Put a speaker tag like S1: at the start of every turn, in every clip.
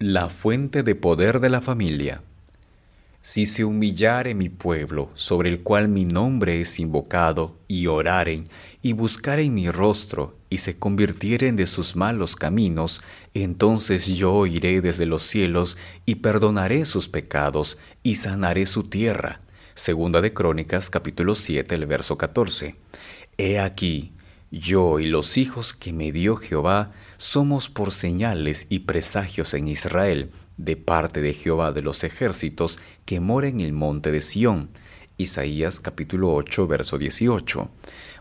S1: La fuente de poder de la familia. Si se humillare mi pueblo, sobre el cual mi nombre es invocado, y oraren, y buscaren mi rostro, y se convirtieren de sus malos caminos, entonces yo oiré desde los cielos, y perdonaré sus pecados, y sanaré su tierra. Segunda de Crónicas, capítulo 7, el verso 14. He aquí, yo y los hijos que me dio Jehová somos por señales y presagios en Israel, de parte de Jehová de los ejércitos que mora en el monte de Sión. Isaías capítulo 8, verso 18.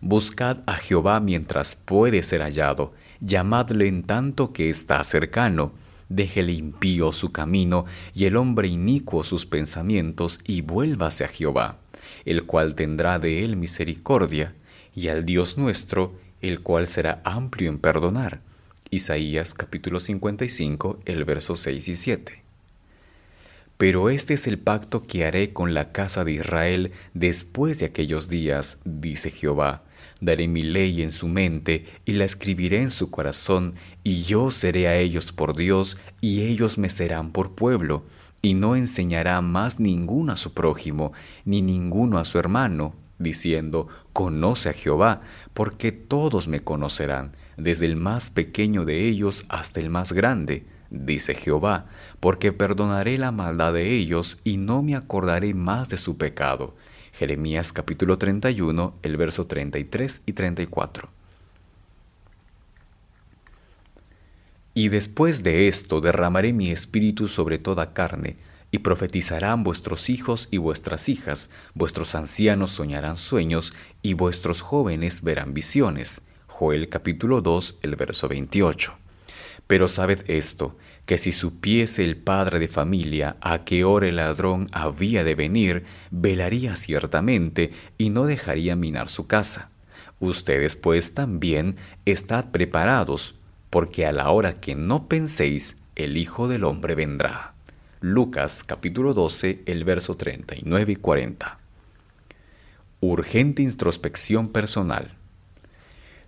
S1: Buscad a Jehová mientras puede ser hallado, llamadle en tanto que está cercano. Déjele impío su camino y el hombre inicuo sus pensamientos y vuélvase a Jehová, el cual tendrá de él misericordia y al Dios nuestro, el cual será amplio en perdonar. Isaías capítulo 55, el verso 6 y 7. Pero este es el pacto que haré con la casa de Israel después de aquellos días, dice Jehová. Daré mi ley en su mente y la escribiré en su corazón, y yo seré a ellos por Dios, y ellos me serán por pueblo, y no enseñará más ninguno a su prójimo, ni ninguno a su hermano, diciendo, Conoce a Jehová, porque todos me conocerán, desde el más pequeño de ellos hasta el más grande, dice Jehová, porque perdonaré la maldad de ellos y no me acordaré más de su pecado. Jeremías capítulo 31, el verso 33 y 34. Y después de esto derramaré mi espíritu sobre toda carne, y profetizarán vuestros hijos y vuestras hijas, vuestros ancianos soñarán sueños, y vuestros jóvenes verán visiones. Joel capítulo 2, el verso 28. Pero sabed esto, que si supiese el padre de familia a qué hora el ladrón había de venir, velaría ciertamente y no dejaría minar su casa. Ustedes pues también estad preparados, porque a la hora que no penséis, el Hijo del Hombre vendrá. Lucas capítulo 12, el verso 39 y 40. Urgente introspección personal.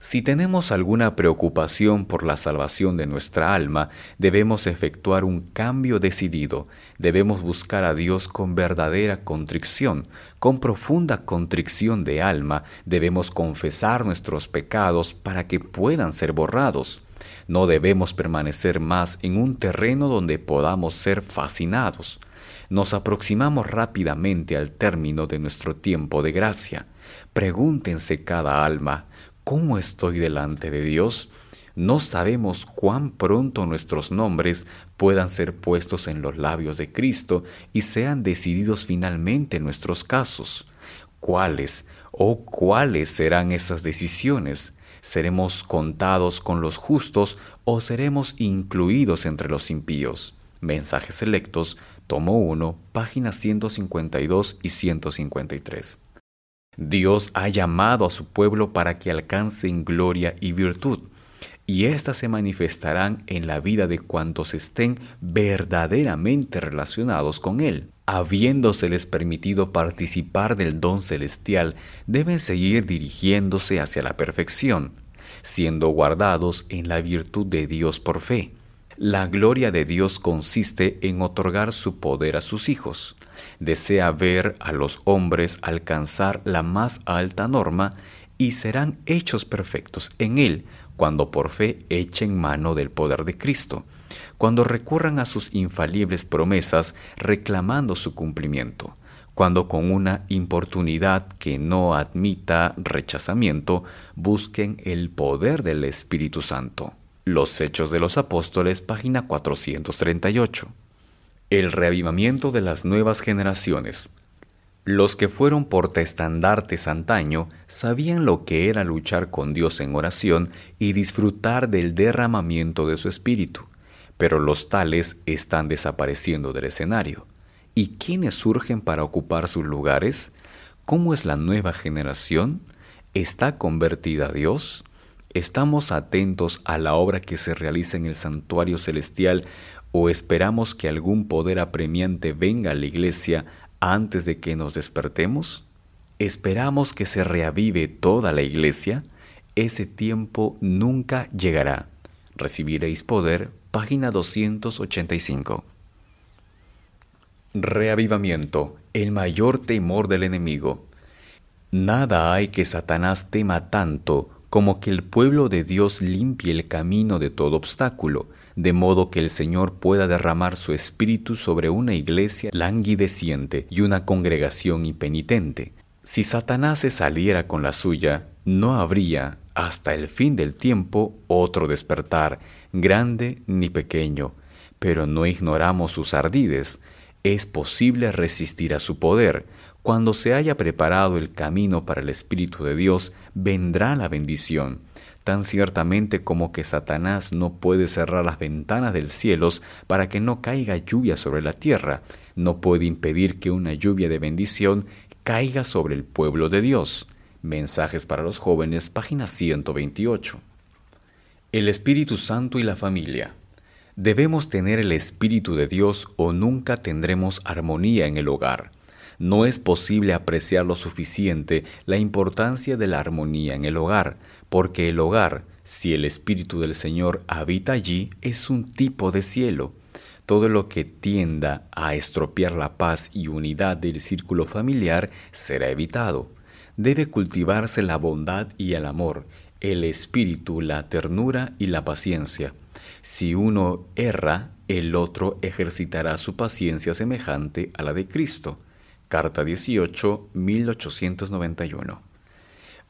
S1: Si tenemos alguna preocupación por la salvación de nuestra alma, debemos efectuar un cambio decidido, debemos buscar a Dios con verdadera contrición, con profunda contrición de alma, debemos confesar nuestros pecados para que puedan ser borrados. No debemos permanecer más en un terreno donde podamos ser fascinados. Nos aproximamos rápidamente al término de nuestro tiempo de gracia. Pregúntense cada alma, ¿cómo estoy delante de Dios? No sabemos cuán pronto nuestros nombres puedan ser puestos en los labios de Cristo y sean decididos finalmente en nuestros casos. ¿Cuáles o cuáles serán esas decisiones? ¿Seremos contados con los justos o seremos incluidos entre los impíos? Mensajes selectos, tomo 1, páginas 152 y 153. Dios ha llamado a su pueblo para que alcancen gloria y virtud, y éstas se manifestarán en la vida de cuantos estén verdaderamente relacionados con Él habiéndoseles permitido participar del don celestial, deben seguir dirigiéndose hacia la perfección, siendo guardados en la virtud de Dios por fe. La gloria de Dios consiste en otorgar su poder a sus hijos. Desea ver a los hombres alcanzar la más alta norma y serán hechos perfectos en Él cuando por fe echen mano del poder de Cristo cuando recurran a sus infalibles promesas reclamando su cumplimiento, cuando con una importunidad que no admita rechazamiento busquen el poder del Espíritu Santo. Los Hechos de los Apóstoles, página 438. El reavivamiento de las nuevas generaciones. Los que fueron portestandartes antaño sabían lo que era luchar con Dios en oración y disfrutar del derramamiento de su espíritu pero los tales están desapareciendo del escenario. ¿Y quiénes surgen para ocupar sus lugares? ¿Cómo es la nueva generación? ¿Está convertida a Dios? ¿Estamos atentos a la obra que se realiza en el santuario celestial o esperamos que algún poder apremiante venga a la iglesia antes de que nos despertemos? ¿Esperamos que se reavive toda la iglesia? Ese tiempo nunca llegará. recibiréis poder, página 285. Reavivamiento, el mayor temor del enemigo. Nada hay que Satanás tema tanto como que el pueblo de Dios limpie el camino de todo obstáculo, de modo que el Señor pueda derramar su espíritu sobre una iglesia languideciente y una congregación impenitente. Si Satanás se saliera con la suya, no habría, hasta el fin del tiempo, otro despertar, grande ni pequeño, pero no ignoramos sus ardides, es posible resistir a su poder. Cuando se haya preparado el camino para el Espíritu de Dios, vendrá la bendición. Tan ciertamente como que Satanás no puede cerrar las ventanas del cielo para que no caiga lluvia sobre la tierra, no puede impedir que una lluvia de bendición caiga sobre el pueblo de Dios. Mensajes para los jóvenes, página 128. El Espíritu Santo y la familia. Debemos tener el Espíritu de Dios o nunca tendremos armonía en el hogar. No es posible apreciar lo suficiente la importancia de la armonía en el hogar, porque el hogar, si el Espíritu del Señor habita allí, es un tipo de cielo. Todo lo que tienda a estropear la paz y unidad del círculo familiar será evitado. Debe cultivarse la bondad y el amor, el espíritu, la ternura y la paciencia. Si uno erra, el otro ejercitará su paciencia semejante a la de Cristo. Carta 18, 1891.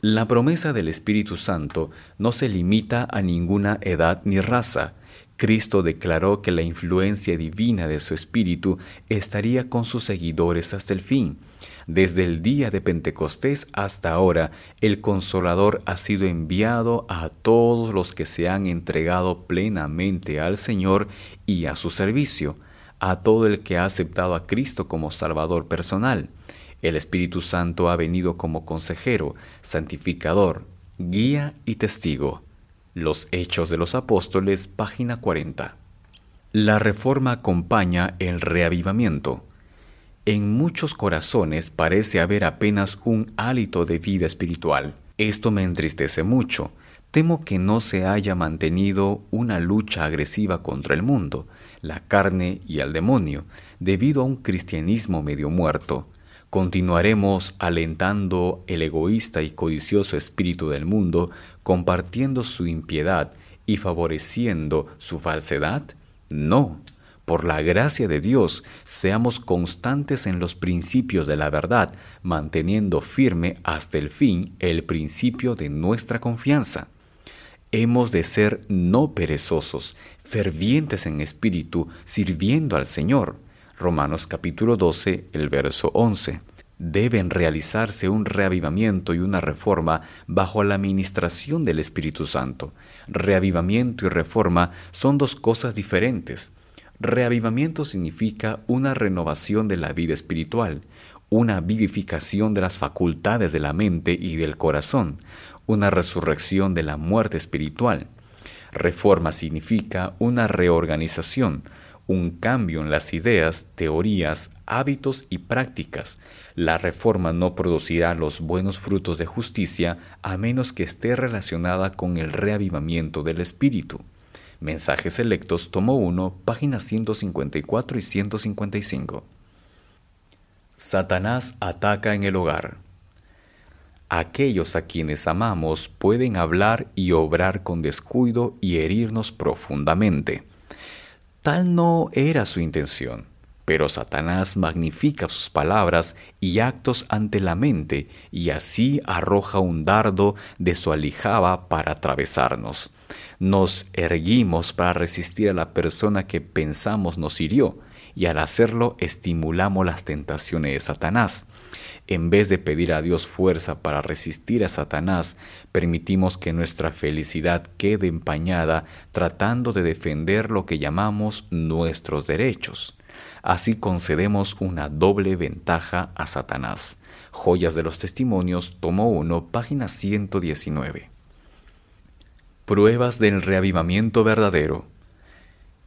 S1: La promesa del Espíritu Santo no se limita a ninguna edad ni raza. Cristo declaró que la influencia divina de su Espíritu estaría con sus seguidores hasta el fin. Desde el día de Pentecostés hasta ahora, el Consolador ha sido enviado a todos los que se han entregado plenamente al Señor y a su servicio, a todo el que ha aceptado a Cristo como Salvador personal. El Espíritu Santo ha venido como consejero, santificador, guía y testigo. Los Hechos de los Apóstoles, página 40. La reforma acompaña el reavivamiento. En muchos corazones parece haber apenas un hálito de vida espiritual. Esto me entristece mucho. Temo que no se haya mantenido una lucha agresiva contra el mundo, la carne y el demonio, debido a un cristianismo medio muerto. ¿Continuaremos alentando el egoísta y codicioso espíritu del mundo, compartiendo su impiedad y favoreciendo su falsedad? No. Por la gracia de Dios, seamos constantes en los principios de la verdad, manteniendo firme hasta el fin el principio de nuestra confianza. Hemos de ser no perezosos, fervientes en espíritu, sirviendo al Señor. Romanos capítulo 12, el verso 11. Deben realizarse un reavivamiento y una reforma bajo la administración del Espíritu Santo. Reavivamiento y reforma son dos cosas diferentes. Reavivamiento significa una renovación de la vida espiritual, una vivificación de las facultades de la mente y del corazón, una resurrección de la muerte espiritual. Reforma significa una reorganización, un cambio en las ideas, teorías, hábitos y prácticas. La reforma no producirá los buenos frutos de justicia a menos que esté relacionada con el reavivamiento del espíritu. Mensajes Selectos, tomo 1, páginas 154 y 155. Satanás ataca en el hogar. Aquellos a quienes amamos pueden hablar y obrar con descuido y herirnos profundamente. Tal no era su intención. Pero Satanás magnifica sus palabras y actos ante la mente y así arroja un dardo de su alijaba para atravesarnos. Nos erguimos para resistir a la persona que pensamos nos hirió y al hacerlo estimulamos las tentaciones de Satanás. En vez de pedir a Dios fuerza para resistir a Satanás, permitimos que nuestra felicidad quede empañada tratando de defender lo que llamamos nuestros derechos. Así concedemos una doble ventaja a Satanás. Joyas de los Testimonios, tomo 1, página 119. Pruebas del reavivamiento verdadero.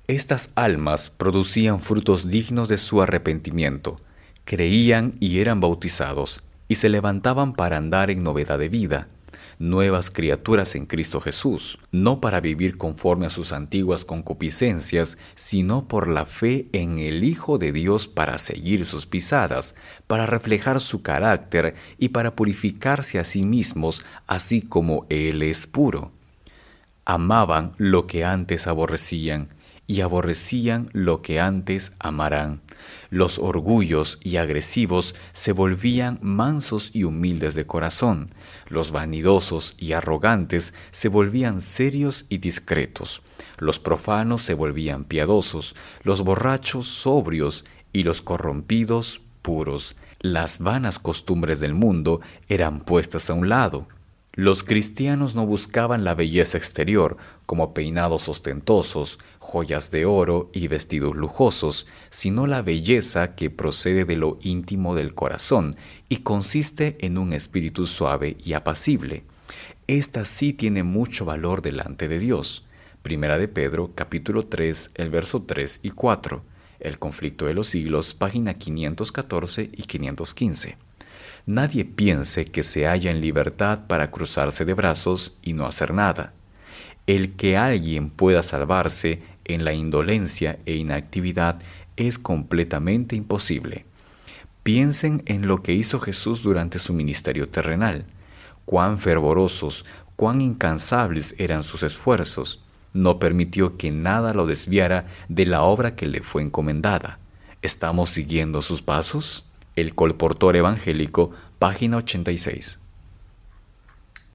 S1: Estas almas producían frutos dignos de su arrepentimiento, creían y eran bautizados, y se levantaban para andar en novedad de vida. nuevas criaturas en Cristo Jesús, no para vivir conforme a sus antiguas concupiscencias, sino por la fe en el Hijo de Dios para seguir sus pisadas, para reflejar su carácter y para purificarse a sí mismos, así como Él es puro. Amaban lo que antes aborrecían, y aborrecían lo que antes amarán. Los orgullos y agresivos se volvían mansos y humildes de corazón. Los vanidosos y arrogantes se volvían serios y discretos. Los profanos se volvían piadosos, los borrachos sobrios y los corrompidos puros. Las vanas costumbres del mundo eran puestas a un lado los cristianos no buscaban la belleza exterior, como peinados ostentosos, joyas de oro y vestidos lujosos, sino la belleza que procede de lo íntimo del corazón y consiste en un espíritu suave y apacible. Esta sí tiene mucho valor delante de Dios. Primera de Pedro, capítulo 3, el verso 3 y 4. El conflicto de los siglos, página 514 y 515 nadie piense que se halla en libertad para cruzarse de brazos y no hacer nada. El que alguien pueda salvarse en la indolencia e inactividad es completamente imposible. Piensen en lo que hizo Jesús durante su ministerio terrenal, cuán fervorosos, cuán incansables eran sus esfuerzos. No permitió que nada lo desviara de la obra que le fue encomendada. ¿Estamos siguiendo sus pasos? El colportor evangélico, página 86.